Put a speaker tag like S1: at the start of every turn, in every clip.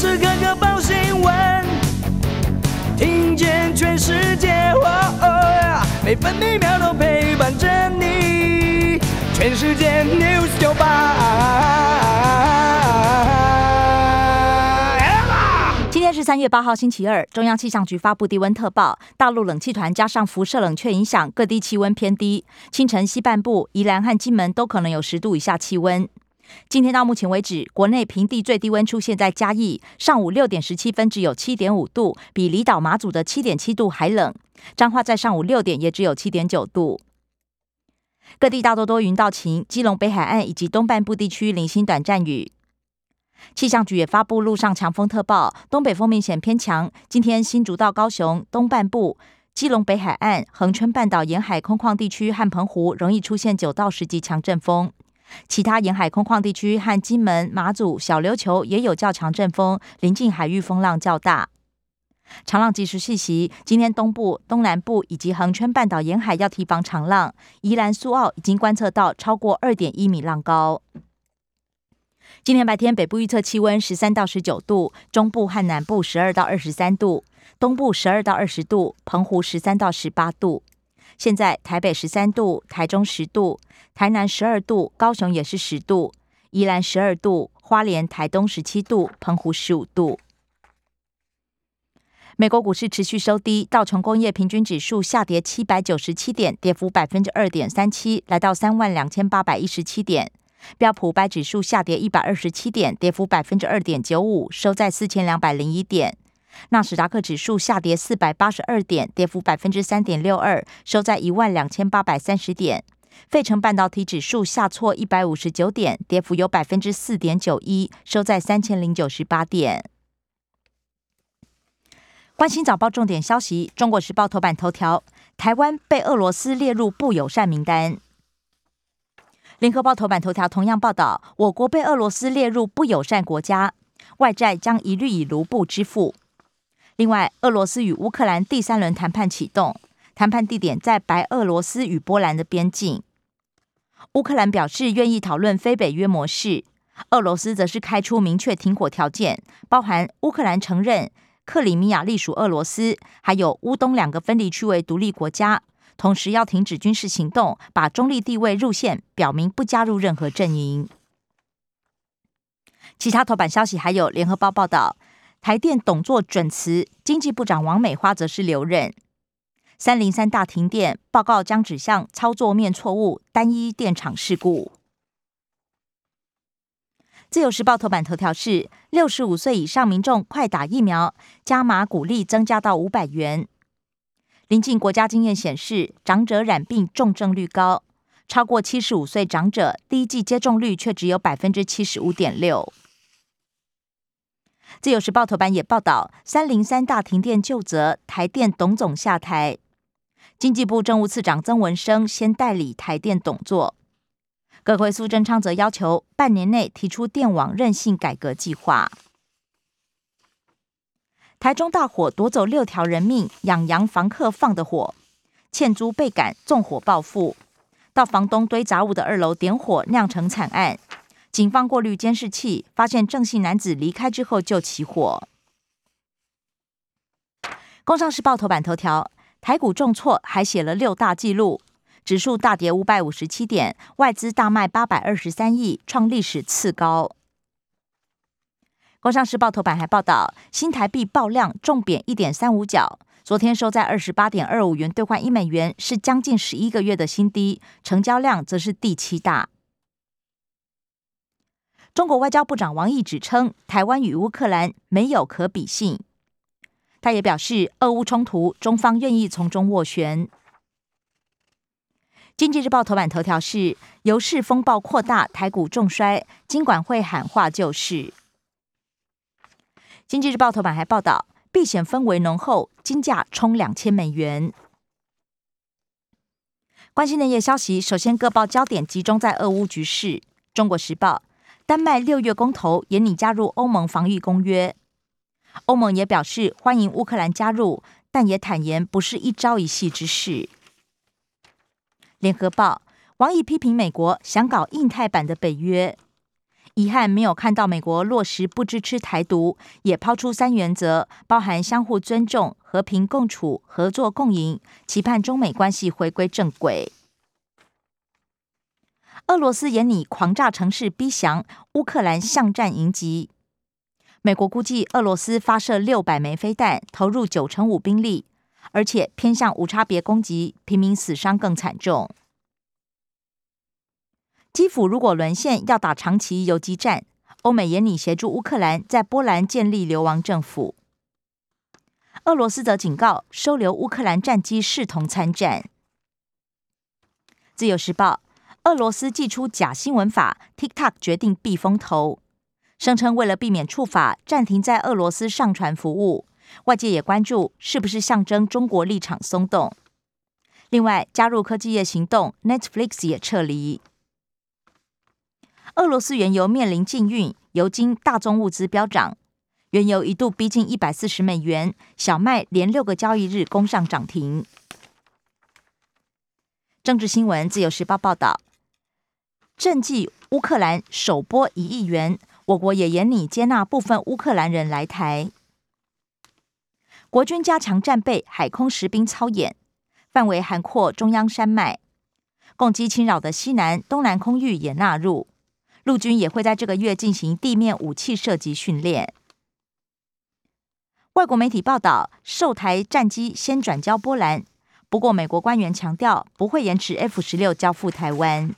S1: 时刻刻报新闻，听见全世界，每分每秒都陪伴着你。全世界 news 九八。
S2: 今天是三月八号，星期二。中央气象局发布低温特报，大陆冷气团加上辐射冷却影响，各地气温偏低。清晨西半部、宜兰和金门都可能有十度以下气温。今天到目前为止，国内平地最低温出现在嘉义，上午六点十七分只有七点五度，比离岛马祖的七点七度还冷。彰化在上午六点也只有七点九度。各地大多多云到晴，基隆北海岸以及东半部地区零星短暂雨。气象局也发布陆上强风特报，东北风明显偏强。今天新竹到高雄东半部、基隆北海岸、恒春半岛沿海空旷地区和澎湖容易出现九到十级强阵风。其他沿海空旷地区和金门、马祖、小琉球也有较强阵风，临近海域风浪较大。长浪及时信息，今天东部、东南部以及恒春半岛沿海要提防长浪。宜兰苏澳已经观测到超过二点一米浪高。今天白天北部预测气温十三到十九度，中部和南部十二到二十三度，东部十二到二十度，澎湖十三到十八度。现在台北十三度，台中十度，台南十二度，高雄也是十度，宜兰十二度，花莲、台东十七度，澎湖十五度。美国股市持续收低，道琼工业平均指数下跌七百九十七点，跌幅百分之二点三七，来到三万两千八百一十七点。标普百指数下跌一百二十七点，跌幅百分之二点九五，收在四千两百零一点。纳斯达克指数下跌四百八十二点，跌幅百分之三点六二，收在一万两千八百三十点。费城半导体指数下挫一百五十九点，跌幅有百分之四点九一，收在三千零九十八点。关心早报重点消息，《中国时报》头版头条：台湾被俄罗斯列入不友善名单。《联合报》头版头条同样报道，我国被俄罗斯列入不友善国家，外债将一律以卢布支付。另外，俄罗斯与乌克兰第三轮谈判启动，谈判地点在白俄罗斯与波兰的边境。乌克兰表示愿意讨论非北约模式，俄罗斯则是开出明确停火条件，包含乌克兰承认克里米亚隶属俄罗斯，还有乌东两个分离区为独立国家，同时要停止军事行动，把中立地位入线，表明不加入任何阵营。其他头版消息还有联合报报道。台电董座准辞，经济部长王美花则是留任。三零三大停电报告将指向操作面错误、单一电厂事故。自由时报头版头条是：六十五岁以上民众快打疫苗，加码鼓励增加到五百元。临近国家经验显示，长者染病重症率高，超过七十五岁长者第一季接种率却只有百分之七十五点六。自由时报头版也报道，三零三大停电就责，台电董总下台。经济部政务次长曾文生先代理台电董座。葛回苏贞昌则要求半年内提出电网韧性改革计划。台中大火夺走六条人命，养羊房客放的火，欠租被赶，纵火报复，到房东堆杂物的二楼点火，酿成惨案。警方过滤监视器，发现郑姓男子离开之后就起火。工商时报头版头条：台股重挫，还写了六大纪录，指数大跌五百五十七点，外资大卖八百二十三亿，创历史次高。工商时报头版还报道，新台币爆量重贬一点三五角，昨天收在二十八点二五元兑换一美元，是将近十一个月的新低，成交量则是第七大。中国外交部长王毅指称，台湾与乌克兰没有可比性。他也表示，俄乌冲突，中方愿意从中斡旋。经济日报头版头条是：油市风暴扩大，台股重衰，金管会喊话救市。经济日报头版还报道，避险氛围浓厚，金价冲两千美元。关心内页消息，首先各报焦点集中在俄乌局势。中国时报。丹麦六月公投也拟加入欧盟防御公约，欧盟也表示欢迎乌克兰加入，但也坦言不是一朝一夕之事。联合报王毅批评美国想搞印太版的北约，遗憾没有看到美国落实不支持台独，也抛出三原则，包含相互尊重、和平共处、合作共赢，期盼中美关系回归正轨。俄罗斯眼拟狂炸城市，逼降乌克兰巷战迎击。美国估计俄罗斯发射六百枚飞弹，投入九成五兵力，而且偏向无差别攻击，平民死伤更惨重。基辅如果沦陷，要打长期游击战。欧美也拟协助乌克兰在波兰建立流亡政府。俄罗斯则警告，收留乌克兰战机视同参战。自由时报：俄罗斯祭出假新闻法，TikTok 决定避风头，声称为了避免触法，暂停在俄罗斯上传服务。外界也关注，是不是象征中国立场松动？另外，加入科技业行动，Netflix 也撤离。俄罗斯原油面临禁运，油金、大宗物资飙涨，原油一度逼近一百四十美元，小麦连六个交易日攻上涨停。政治新闻，《自由时报》报道，赈济乌克兰首波一亿元，我国也严拟接纳部分乌克兰人来台。国军加强战备，海空实兵操演，范围涵括中央山脉，攻击侵扰的西南、东南空域也纳入。陆军也会在这个月进行地面武器射击训练。外国媒体报道，受台战机先转交波兰，不过美国官员强调不会延迟 F 十六交付台湾。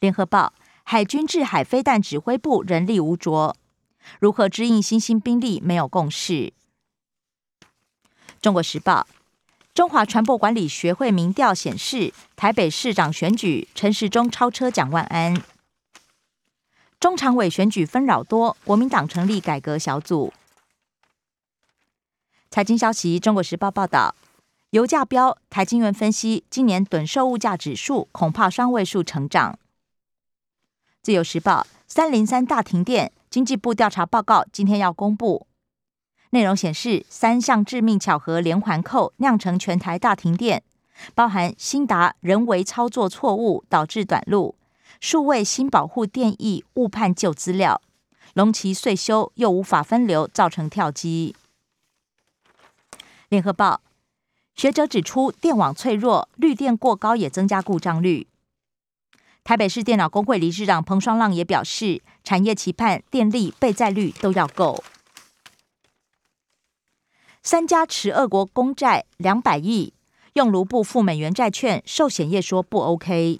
S2: 联合报，海军制海飞弹指挥部人力无着，如何支应新兴兵力没有共识。中国时报。中华传播管理学会民调显示，台北市长选举陈时中超车蒋万安。中常委选举纷扰多，国民党成立改革小组。财经消息，《中国时报》报道，油价飙，台金元分析，今年趸售物价指数恐怕双位数成长。自由时报，三零三大停电，经济部调查报告今天要公布。内容显示，三项致命巧合连环扣酿成全台大停电，包含新达人为操作错误导致短路，数位新保护电翼误判旧资料，龙旗岁修又无法分流，造成跳机。联合报学者指出，电网脆弱，绿电过高也增加故障率。台北市电脑工会理事长彭双浪也表示，产业期盼电力备载率都要够。三家持俄国公债两百亿，用卢布付美元债券，寿险业说不 OK。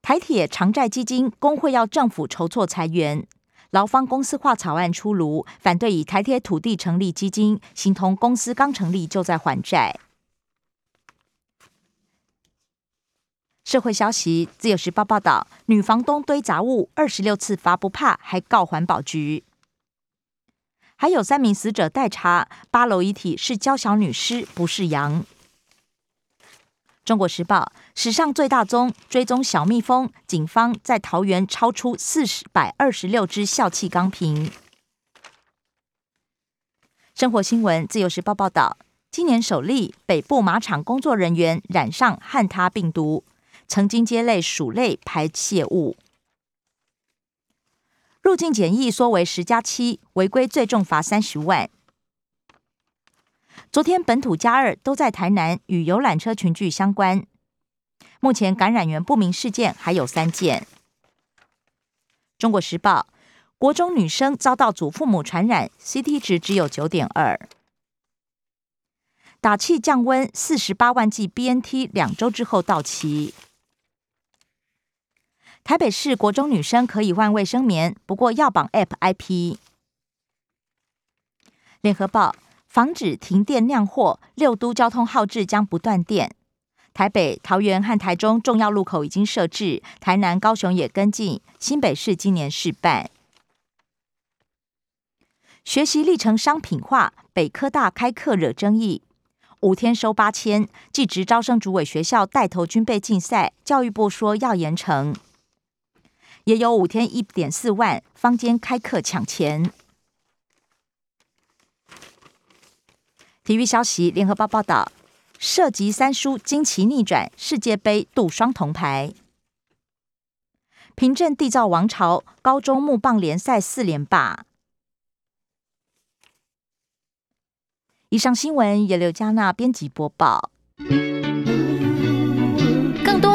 S2: 台铁长债基金工会要政府筹措裁员，劳方公司化草案出炉，反对以台铁土地成立基金，形同公司刚成立就在还债。社会消息，自由时报报道，女房东堆杂物二十六次罚不怕，还告环保局。还有三名死者待查，八楼遗体是娇小女尸，不是羊。中国时报史上最大宗追踪小蜜蜂，警方在桃园超出四十百二十六只笑气钢瓶。生活新闻自由时报报道，今年首例北部马场工作人员染上汉他病毒，曾经接类鼠类排泄物。入境检疫缩为十加七，违规最重罚三十万。昨天本土加二都在台南，与游览车群聚相关。目前感染源不明事件还有三件。中国时报：国中女生遭到祖父母传染，CT 值只有九点二。打气降温，四十八万剂 BNT 两周之后到期。台北市国中女生可以换卫生棉，不过要绑 App IP。联合报防止停电酿祸，六都交通号志将不断电。台北、桃园和台中重要路口已经设置，台南、高雄也跟进。新北市今年试办。学习历程商品化，北科大开课惹争议，五天收八千，技职招生主委学校带头军备竞赛，教育部说要严惩。也有五天一点四万，坊间开课抢钱。体育消息，联合报报道，涉及三叔惊奇逆转，世界杯渡双铜牌。平镇缔造王朝高中木棒联赛四连霸。以上新闻由刘嘉娜编辑播报。